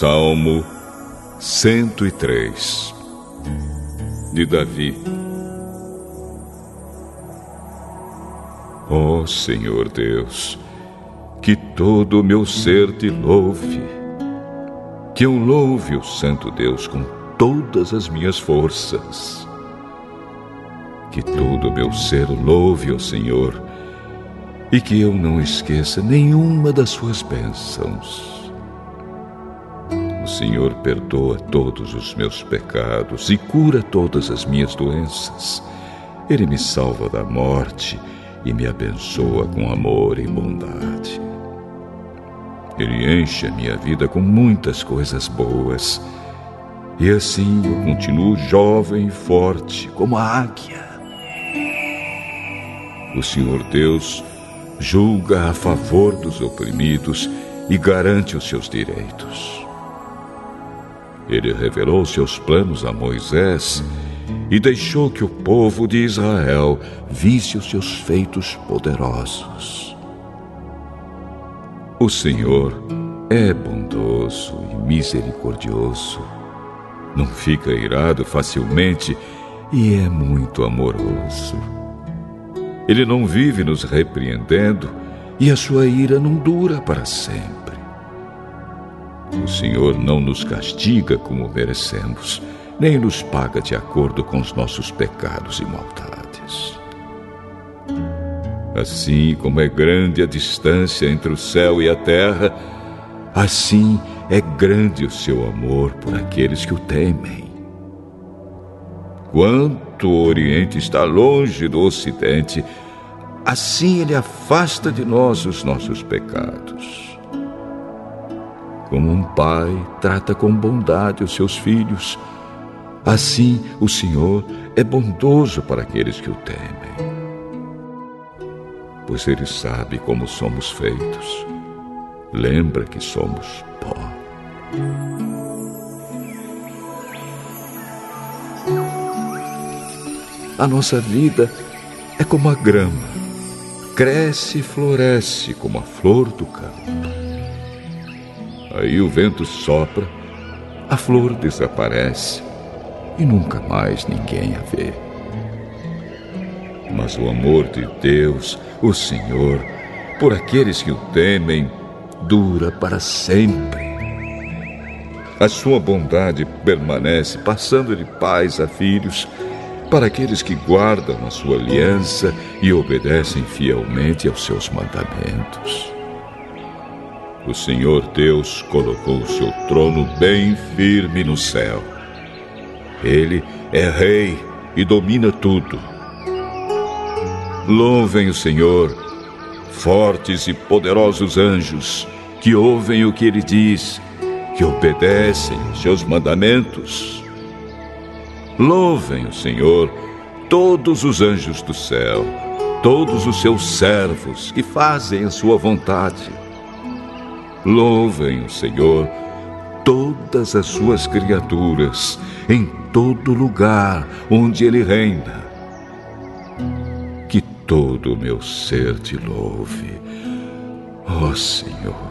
Salmo 103 de Davi. Ó oh, Senhor Deus, que todo o meu ser te louve, que eu louve o Santo Deus com todas as minhas forças. Que todo o meu ser louve o Senhor e que eu não esqueça nenhuma das suas bênçãos. Senhor perdoa todos os meus pecados e cura todas as minhas doenças. Ele me salva da morte e me abençoa com amor e bondade. Ele enche a minha vida com muitas coisas boas. E assim eu continuo jovem e forte como a águia. O Senhor Deus julga a favor dos oprimidos e garante os seus direitos. Ele revelou seus planos a Moisés e deixou que o povo de Israel visse os seus feitos poderosos. O Senhor é bondoso e misericordioso, não fica irado facilmente e é muito amoroso. Ele não vive nos repreendendo e a sua ira não dura para sempre. O Senhor não nos castiga como merecemos, nem nos paga de acordo com os nossos pecados e maldades. Assim como é grande a distância entre o céu e a terra, assim é grande o seu amor por aqueles que o temem. Quanto o Oriente está longe do Ocidente, assim ele afasta de nós os nossos pecados. Como um pai trata com bondade os seus filhos, assim o Senhor é bondoso para aqueles que o temem. Pois Ele sabe como somos feitos. Lembra que somos pó. A nossa vida é como a grama, cresce e floresce como a flor do campo. Aí o vento sopra, a flor desaparece e nunca mais ninguém a vê. Mas o amor de Deus, o Senhor, por aqueles que o temem, dura para sempre. A sua bondade permanece, passando de pais a filhos, para aqueles que guardam a sua aliança e obedecem fielmente aos seus mandamentos. O Senhor Deus colocou o seu trono bem firme no céu. Ele é rei e domina tudo. Louvem o Senhor, fortes e poderosos anjos, que ouvem o que ele diz, que obedecem os seus mandamentos. Louvem o Senhor, todos os anjos do céu, todos os seus servos que fazem a sua vontade. Louvem o Senhor todas as suas criaturas, em todo lugar onde Ele reina. Que todo o meu ser te louve, ó oh, Senhor.